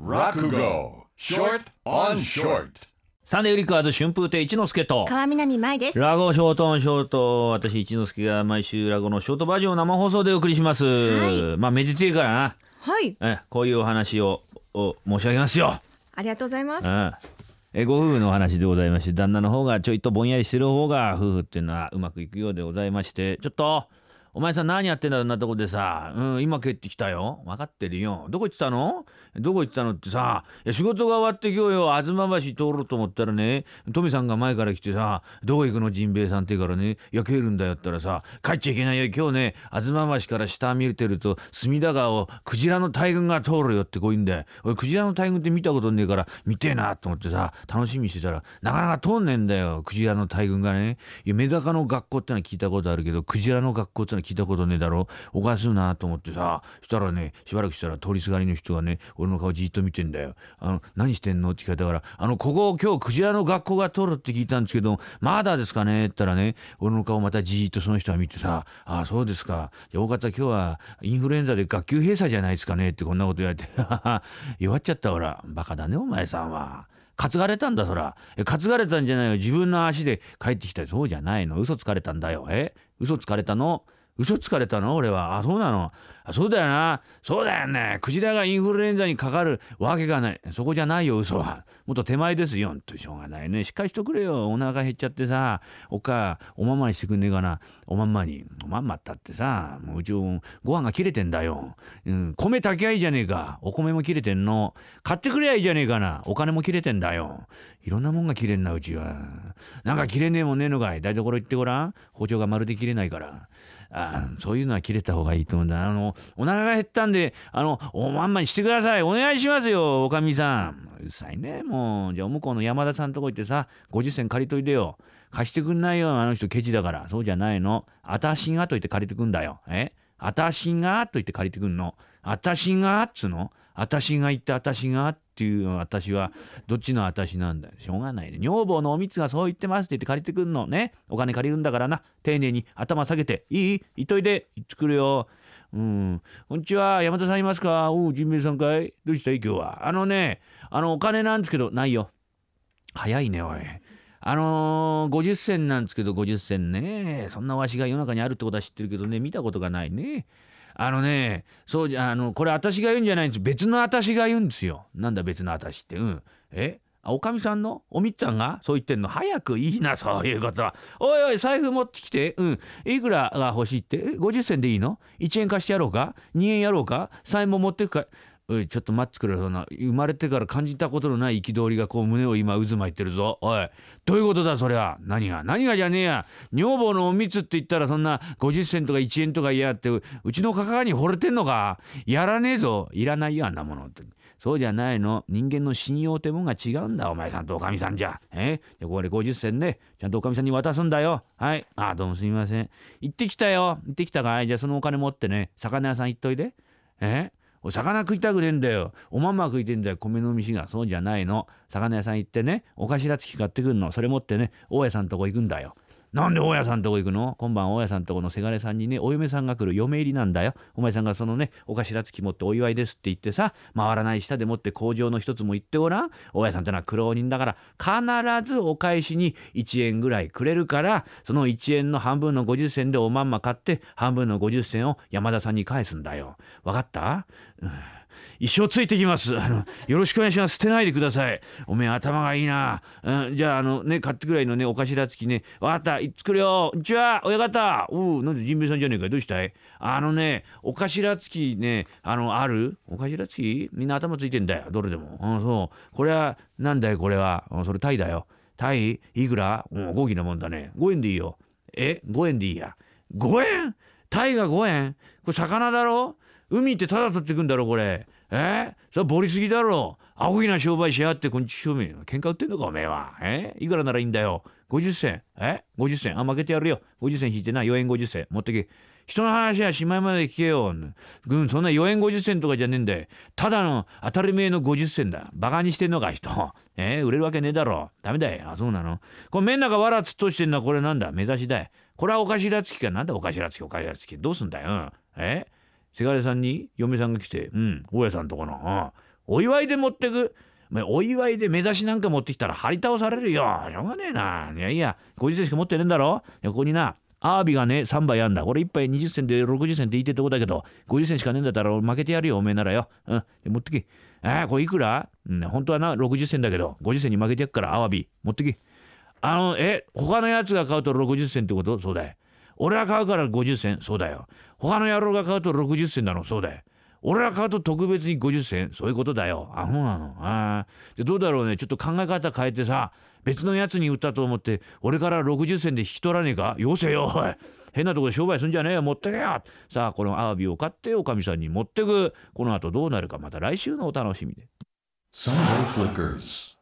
Rakugo. Short on Short. サンデーウリックアーズ春風亭一之輔と。川南舞です。ラゴショートオンショート私一之輔が毎週ラゴのショートバージョンを生放送でお送りします、はい。まあめでてえから。なはい、えこういうお話をお申し上げますよ、ありがとうございます。うん。えご夫婦のお話でございまして旦那の方がちょいとぼんやりしてる方が夫婦っていうのはうまくいくようでございましてちょっとお前さん何やってんだろんなとこでさ、うん、今帰ってきたよ。分かってるよ。どこ行ってたの？どこ行ってたのってさいや仕事が終わって今日よ。東橋通ろうと思ったらねトミさんが前から来てさ「どこ行くのジンベエさん」ってからね「いや帰るんだよ」ったらさ「帰っちゃいけないよ。今日ね東橋から下見てると隅田川をクジラの大群が通るよ」ってこう言うんだよ。俺クジラの大群って見たことねえから見てえなと思ってさ楽しみにしてたらなかなか通んねえんだよ。クジラの大群がね。いやメダカの学校ってのは聞いたことあるけどクジラの学校ってのは聞いたことねえだろ。おかしいなと思ってさ。したらねしばらくしたら通りすがりの人がね俺の顔じっと見てんだよ。あの何してんのって聞かれたからあのここ今日クジラの学校が通るって聞いたんですけどまだですかね？って言ったらね俺の顔またじーっとその人が見てさああそうですか。じゃあ大方今日はインフルエンザで学級閉鎖じゃないですかね？ってこんなこと言われて。弱っちゃったほら。バカだねお前さんは。担がれたんだそら。え担がれたんじゃないよ。自分の足で帰ってきた。そうじゃないの。嘘つかれたんだよ。え？嘘つかれたの？嘘つかれたの？俺は。あそうなの。そうだよな。そうだよね。クジラがインフルエンザにかかるわけがない。そこじゃないよ嘘は。もっと手前ですよ。としょうがないね。しっかりしとくれよ。お腹減っちゃってさ。おかおまんまにしてくんねえかな。おまんまに。おまんまったってさ。もううちご飯が切れてんだよ、うん、米炊きゃいいじゃねえか。お米も切れてんの。買ってくれやいいじゃねえかな。お金も切れてんだよ。いろんなもんが切れんなうちは。なんか切れねえもんねえのかい。台所行ってごらん。包丁がまるで切れないから。あそういうのは切れた方がいいと思うんだ。あのお腹が減ったんであのおまんまにしてください。お願いしますよおかみさん。うるさいねもう。じゃあ向こうの山田さんとこ行ってさ50銭借りといてよ。貸してくんないよあの人ケチだから。そうじゃないの。あたしがと言って借りてくんだよ。え？あたしがと言って借りてくんの。あたしがっつの？あたしが言ってあたしがっていう私はどっちの私なんだよ。しょうがないね。女房のおみつがそう言ってますって言って借りてくんのねお金借りるんだからな丁寧に頭下げていい言っといて言ってくるようん。こんにちは。山田さんいますか？おうジンベエさんかい？どうしたい？今日は。あのねあのお金なんですけどないよ。早いねおい。あのー、50銭なんですけど50銭ね。そんなわしが世の中にあるってことは知ってるけどね。見たことがないね。あのねそうじゃあのこれ私が言うんじゃないんです。別の私が言うんですよ。なんだ別の私って？うん。え？あおかみさんの？おみっちゃんがそう言ってんの？早くいいなそういうことは。おいおい財布持ってきて。うん。いくらが欲しいって？50銭でいいの？1円貸してやろうか？2円やろうか？3円も持ってくか？おいちょっと待ってくれそんな生まれてから感じたことのない憤りがこう胸を今渦巻いてるぞ。おい。どういうことだそれは？何が？何がじゃねえや。女房のおみつって言ったらそんな50銭とか1円とか嫌ってうちのかかに惚れてんのか？やらねえぞ。いらないよあんなもの。ってそうじゃないの。人間の信用ってもんが違うんだ。お前さんとおかみさんじゃ。え？じゃこれ50銭ね。ちゃんとおかみさんに渡すんだよ。はい。あどうもすみません。行ってきたよ。行ってきたかい？じゃあそのお金持ってね。魚屋さん行っといで。え？お魚食いたくねえんだよ。おまんま食いてんだよ、米の飯が。そうじゃないの。魚屋さん行ってね、お頭付き買ってくんの。それ持ってね、大家さんとこ行くんだよ。なんで大家さんとこ行くの？今晩大家さんとこのせがれさんにね、お嫁さんが来る嫁入りなんだよ。お前さんがそのね、お頭付き持ってお祝いですって言ってさ、回らない下でもって工場の一つも行ってごらん。大家さんってのは苦労人だから、必ずお返しに1円ぐらいくれるから、その1円の半分の50銭でおまんま買って、半分の50銭を山田さんに返すんだよ。わかった、うん一生ついてきます。あの、よろしくお願いします。捨てないでください。おめえ頭がいいな。うん、じゃあ、あのね、買ってくらいのね、お頭付きね。わかった。作るよ。こんにちは。親方。おう、なんでジンベエさんじゃねえか。どうしたい？あのね、お頭付きね、あの、ある？お頭付き？みんな頭ついてんだよ。どれでも。うん、そう。これは、なんだよ、これは。それタイだよ。タイ？いくら？うん、合議なもんだね。5円でいいよ。え ?5 円でいいや。5円？タイが5円？これ魚だろ？海ってただ取ってくんだろこれえ？それボリすぎだろアホぎな商売しやってこんち正面喧嘩売ってんのかおめえはえ？いくらならいいんだよ50銭え？50銭あ負けてやるよ50銭引いてな4円50銭持ってけ人の話はしまいまで聞けよ。うん、そんな4円50銭とかじゃねえんだよ。ただの当たり前の50銭だ。バカにしてんのか、人。え？ー、売れるわけねえだろ。ダメだよ。あ、そうなの？これ目ん中わらつっとしてんのはこれなんだ？目指しだよ。これはお頭付きか。なんだお頭付き、お頭付き。どうすんだよ。え？せがれさんに嫁さんが来て、うん、大家さんとこの、うん、お祝いで持ってくお祝いで目指しなんか持ってきたら張り倒されるよ。しょうがねえな。いやいや。50銭しか持ってねえんだろ。ここになアワビがね3杯あんだ。これ1杯20銭で60銭って言ってとこだけど50銭しかねえんだったら負けてやるよおめえならよ。うん持ってき。ああこれいくら、うん、本当はな60銭だけど50銭に負けてやっからアワビ持ってき。あのえ他のやつが買うと60銭ってこと？そうだよ俺が買うから50銭。そうだよ。他の野郎が買うと60銭なの。そうだよ。俺が買うと特別に50銭。そういうことだよ。あそうなの。あでどうだろうね。ちょっと考え方変えてさ別のやつに売ったと思って俺から60銭で引き取らねえか？よせよ変なとこで商売すんじゃねえよ。持ってけよ。さあこのアワビを買っておかみさんに持ってく。この後どうなるか。また来週のお楽しみで。Sunday Flickers.